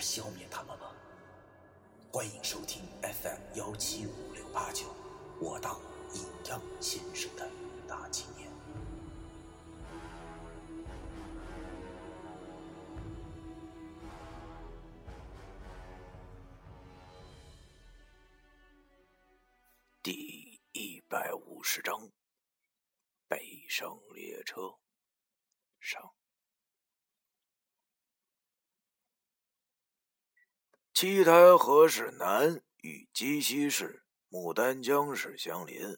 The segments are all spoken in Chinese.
消灭他们吗？欢迎收听 FM 幺七五六八九，我当阴阳先生的大纪念。第一百五十章：北上列车上。七台河市南与鸡西市、牡丹江市相邻，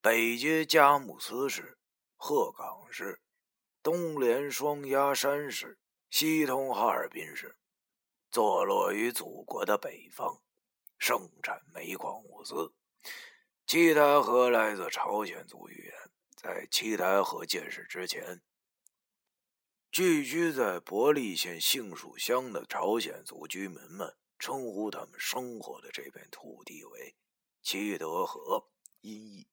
北接佳木斯市、鹤岗市，东连双鸭山市，西通哈尔滨市，坐落于祖国的北方，盛产煤矿物资。七台河来自朝鲜族语言，在七台河建设之前，聚居在伯利县杏树乡的朝鲜族居民们称呼他们生活的这片土地为七德河，音译。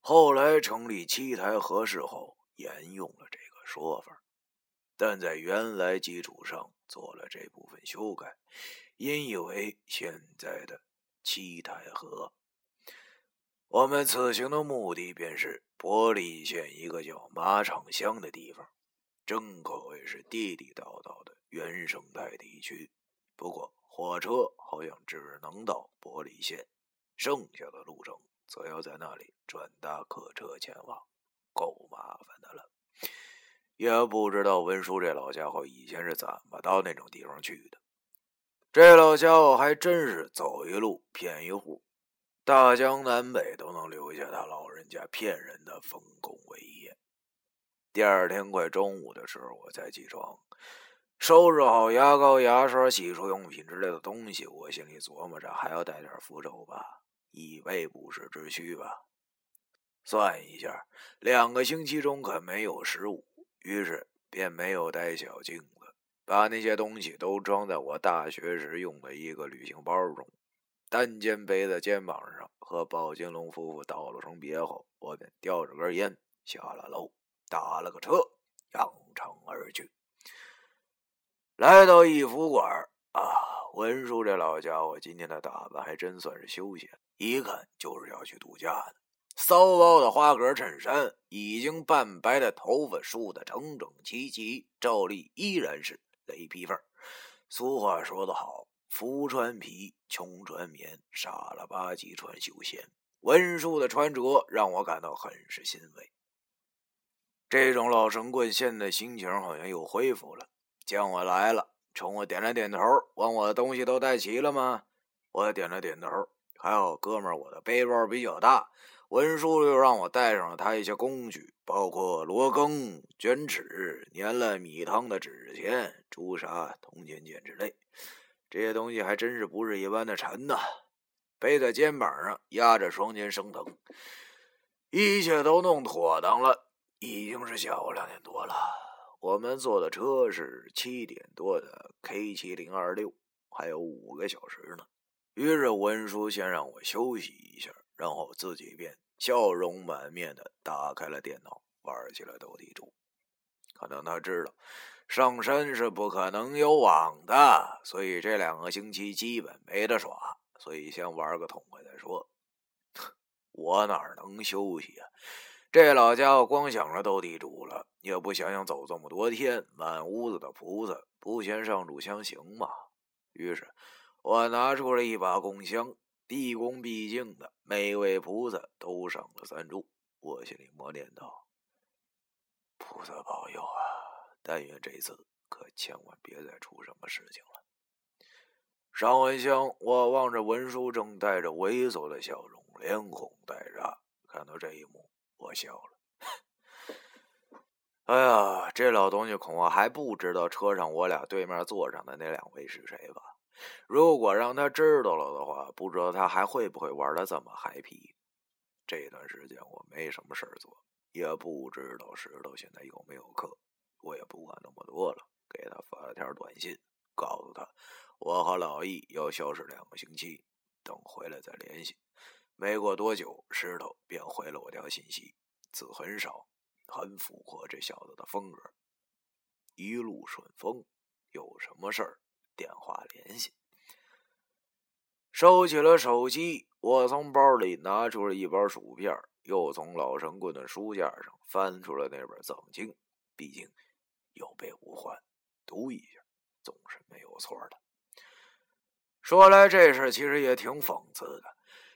后来成立七台河市后，沿用了这个说法，但在原来基础上做了这部分修改，音译为现在的七台河。我们此行的目的便是伯利县一个叫马场乡的地方，真可谓是地地道道的原生态地区。不过火车好像只能到伯利县，剩下的路程则要在那里转搭客车前往，够麻烦的了。也不知道文叔这老家伙以前是怎么到那种地方去的。这老家伙还真是走一路骗一户。大江南北都能留下他老人家骗人的丰功伟业。第二天快中午的时候，我才起床，收拾好牙膏、牙刷、洗漱用品之类的东西。我心里琢磨着，还要带点符咒吧，以备不时之需吧。算一下，两个星期中可没有十五，于是便没有带小镜子，把那些东西都装在我大学时用的一个旅行包中。单肩背在肩膀上，和宝金龙夫妇道了声别后，我便叼着根烟下了楼，打了个车，扬长而去。来到一福馆啊，文叔这老家伙今天的打扮还真算是休闲，一看就是要去度假的。骚包的花格衬衫，已经半白的头发梳得整整齐齐，照例依然是雷皮缝。俗话说得好。福穿皮，穷穿棉，傻了吧唧穿休闲。文叔的穿着让我感到很是欣慰。这种老神棍现在心情好像又恢复了，见我来了，冲我点了点头，问我的东西都带齐了吗？我点了点头。还好，哥们儿，我的背包比较大，文叔又让我带上了他一些工具，包括罗庚、卷尺、粘了米汤的纸钱、朱砂、铜钱剑之类。这些东西还真是不是一般的沉呐，背在肩膀上，压着双肩生疼。一切都弄妥当了，已经是下午两点多了。我们坐的车是七点多的 K 七零二六，还有五个小时呢。于是文叔先让我休息一下，然后自己便笑容满面的打开了电脑，玩起了斗地主。可能他知道。上山是不可能有网的，所以这两个星期基本没得耍，所以先玩个痛快再说。我哪能休息啊？这老家伙光想着斗地主了，也不想想走这么多天，满屋子的菩萨，不先上炷香行吗？于是，我拿出了一把供香，毕恭毕敬的每位菩萨都上了三炷。我心里默念道：“菩萨保佑啊！”但愿这次可千万别再出什么事情了。上完香，我望着文书，正带着猥琐的笑容，连哄带诈。看到这一幕，我笑了。哎呀，这老东西恐怕还不知道车上我俩对面坐上的那两位是谁吧？如果让他知道了的话，不知道他还会不会玩的这么嗨皮。这段时间我没什么事儿做，也不知道石头现在有没有课，我也不管那么多了，给他发了条短信，告诉他我和老易要消失两个星期，等回来再联系。没过多久，石头便回了我条信息，字很少。很符合这小子的风格。一路顺风，有什么事儿电话联系。收起了手机，我从包里拿出了一包薯片，又从老神棍的书架上翻出了那本《藏经》。毕竟有备无患，读一下总是没有错的。说来这事其实也挺讽刺的。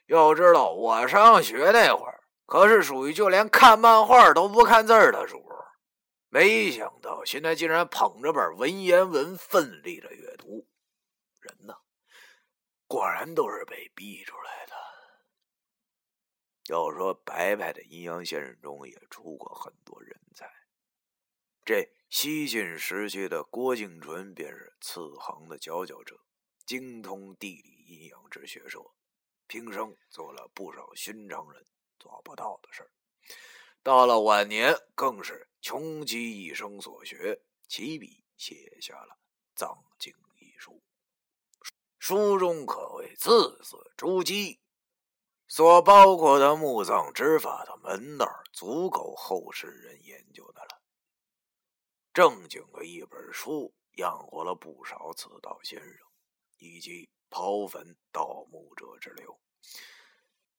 要知道我上学那会儿。可是属于就连看漫画都不看字儿的时候，没想到现在竟然捧着本文言文奋力的阅读。人呢，果然都是被逼出来的。要说白白的阴阳先生中也出过很多人才，这西晋时期的郭敬纯便是此行的佼佼者，精通地理阴阳之学说，平生做了不少寻常人。做不到的事儿，到了晚年更是穷极一生所学，起笔写下了《藏经》一书。书中可谓字字珠玑，所包括的墓葬之法的门道，足够后世人研究的了。正经的一本书，养活了不少此道先生，以及刨坟盗墓者之流。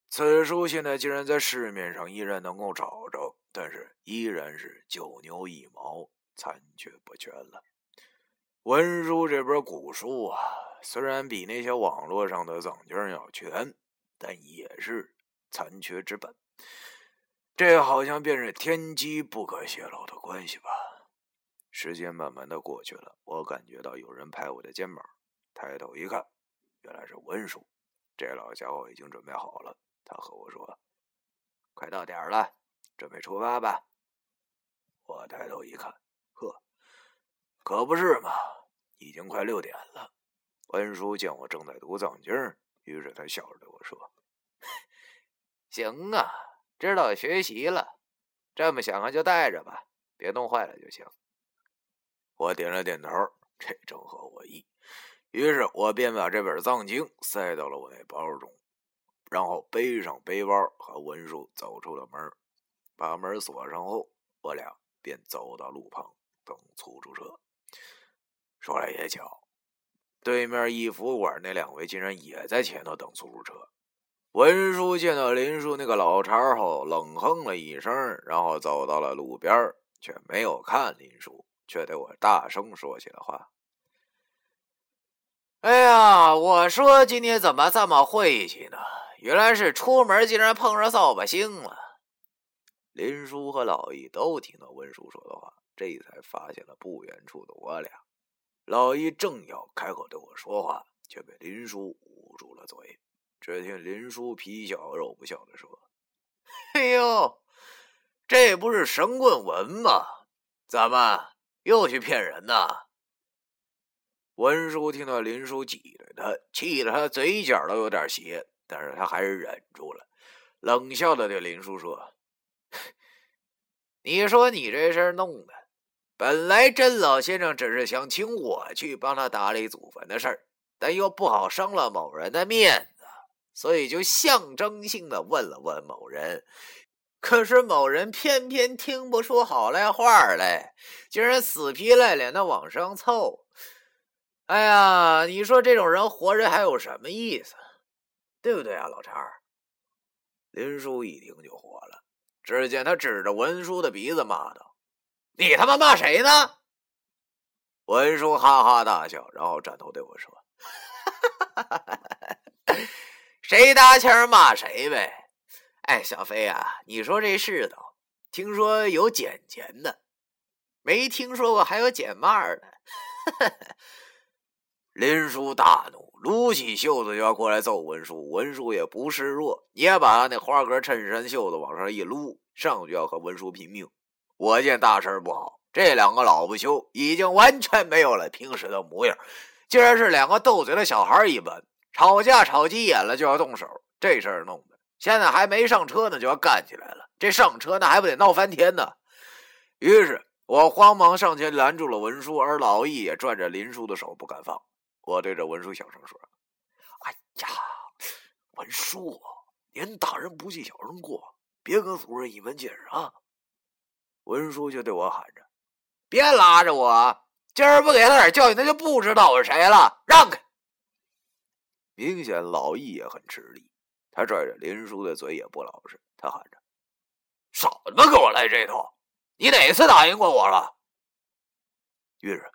此书现在竟然在市面上依然能够找着，但是依然是九牛一毛，残缺不全了。文书这本古书啊，虽然比那些网络上的藏经要全，但也是残缺之本。这好像便是天机不可泄露的关系吧。时间慢慢的过去了，我感觉到有人拍我的肩膀，抬头一看，原来是文叔。这老家伙已经准备好了。他和我说：“快到点儿了，准备出发吧。”我抬头一看，呵，可不是嘛，已经快六点了。文叔见我正在读藏经，于是他笑着对我说：“行啊，知道学习了，这么想啊就带着吧，别弄坏了就行。”我点了点头，这正合我意。于是我便把这本藏经塞到了我那包中。然后背上背包和文书走出了门，把门锁上后，我俩便走到路旁等出租车。说来也巧，对面一服馆那两位竟然也在前头等出租车。文书见到林叔那个老茬后，冷哼了一声，然后走到了路边，却没有看林叔，却对我大声说起了话：“哎呀，我说今天怎么这么晦气呢？”原来是出门竟然碰上扫把星了。林叔和老易都听到文叔说的话，这才发现了不远处的我俩。老易正要开口对我说话，却被林叔捂住了嘴。只听林叔皮笑肉不笑的说：“哎呦，这不是神棍文吗？怎么又去骗人呢？”文叔听到林叔挤兑他，气得他嘴角都有点斜。但是他还是忍住了，冷笑的对林叔说：“ 你说你这事儿弄的，本来甄老先生只是想请我去帮他打理祖坟的事儿，但又不好伤了某人的面子，所以就象征性的问了问某人。可是某人偏偏听不出好赖话来，竟然死皮赖脸的往上凑。哎呀，你说这种人活着还有什么意思？”对不对啊，老陈？林叔一听就火了，只见他指着文叔的鼻子骂道：“你他妈骂谁呢？”文叔哈哈大笑，然后转头对我说：“谁搭腔骂谁呗。”哎，小飞啊，你说这世道，听说有捡钱的，没听说过还有捡骂的。林叔大怒。撸起袖子就要过来揍文叔，文叔也不示弱，也把那花格衬衫袖子往上一撸，上去要和文叔拼命。我见大事不好，这两个老不休已经完全没有了平时的模样，竟然是两个斗嘴的小孩一般，吵架吵急眼了就要动手。这事儿弄的，现在还没上车呢，就要干起来了。这上车那还不得闹翻天呢？于是我慌忙上前拦住了文叔，而老易也拽着林叔的手不敢放。我对着文书小声说：“哎呀，文书，您大人不计小人过，别跟族人一门见识啊！”文书就对我喊着：“别拉着我，今儿不给他点教训，他就不知道我是谁了。让开！”明显老易也很吃力。他拽着林叔的嘴也不老实，他喊着：“什么给我来这套？你哪次答应过我了？”于是，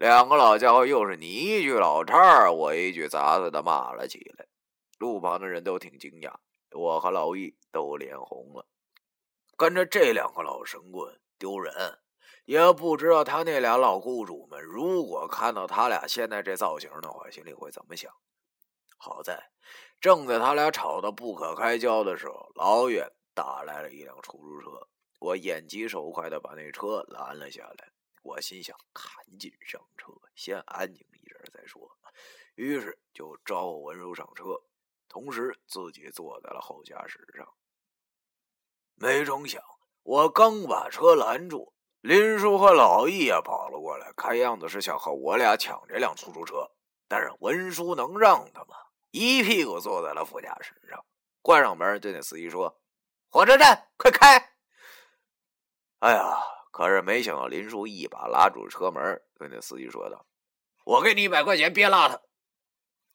两个老家伙又是你一句老叉我一句杂碎的骂了起来。路旁的人都挺惊讶，我和老易都脸红了。跟着这两个老神棍丢人，也不知道他那俩老雇主们如果看到他俩现在这造型的话，心里会怎么想。好在。正在他俩吵得不可开交的时候，老远打来了一辆出租车。我眼疾手快的把那车拦了下来。我心想：赶紧上车，先安静一阵再说。于是就招呼文叔上车，同时自己坐在了后驾驶上。没成想，我刚把车拦住，林叔和老易也跑了过来，看样子是想和我俩抢这辆出租车。但是文叔能让他吗？一屁股坐在了副驾驶上，关上门对那司机说：“火车站，快开！”哎呀，可是没想到林叔一把拉住车门，对那司机说道：“我给你一百块钱，别拉他。”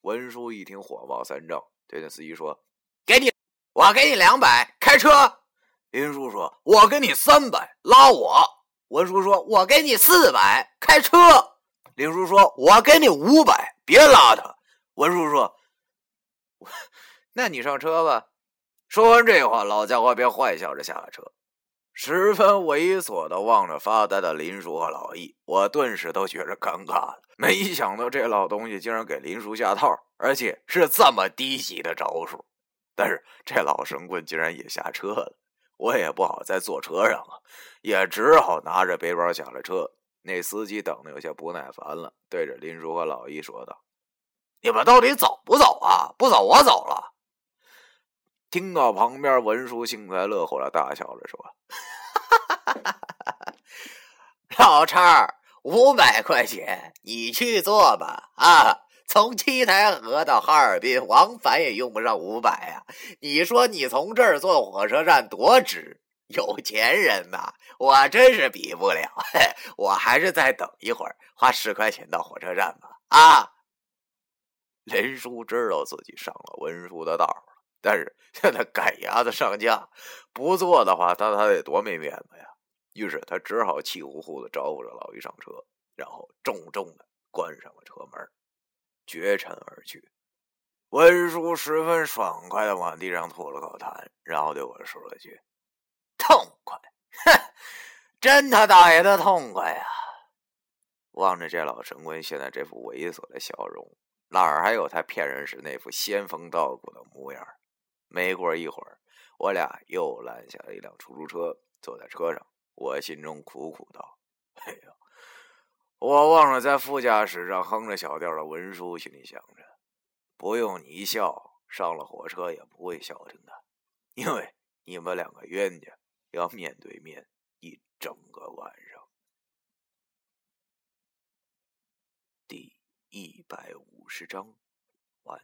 文叔一听火冒三丈，对那司机说：“给你，我给你两百，开车。”林叔说：“我给你三百，拉我。”文叔说：“我给你四百，开车。”林叔说：“我给你五百，别拉他。”文叔说。那你上车吧。说完这话，老家伙便坏笑着下了车，十分猥琐的望着发呆的林叔和老易。我顿时都觉着尴尬了。没想到这老东西竟然给林叔下套，而且是这么低级的招数。但是这老神棍竟然也下车了，我也不好再坐车上啊，也只好拿着背包下了车。那司机等的有些不耐烦了，对着林叔和老易说道。你们到底走不走啊？不走，我走了。听到旁边文叔幸灾乐祸的大笑着说：“ 老叉，五百块钱，你去做吧。啊，从七台河到哈尔滨往返也用不上五百呀。你说你从这儿坐火车站多值？有钱人呐，我真是比不了。我还是再等一会儿，花十块钱到火车站吧。啊。”林叔知道自己上了文叔的当了，但是现在赶鸭子上架，不做的话，他他得多没面子呀。于是他只好气呼呼的招呼着老于上车，然后重重的关上了车门，绝尘而去。文叔十分爽快的往地上吐了口痰，然后对我说了句：“痛快，哼，真他大爷的痛快呀！”望着这老神棍现在这副猥琐的笑容。哪儿还有他骗人时那副仙风道骨的模样？没过一会儿，我俩又拦下了一辆出租车，坐在车上，我心中苦苦道：“哎呀，我望着在副驾驶上哼着小调的文书，心里想着，不用你笑，上了火车也不会消停的，因为你们两个冤家要面对面一整个晚上。”第一百。五十章，完。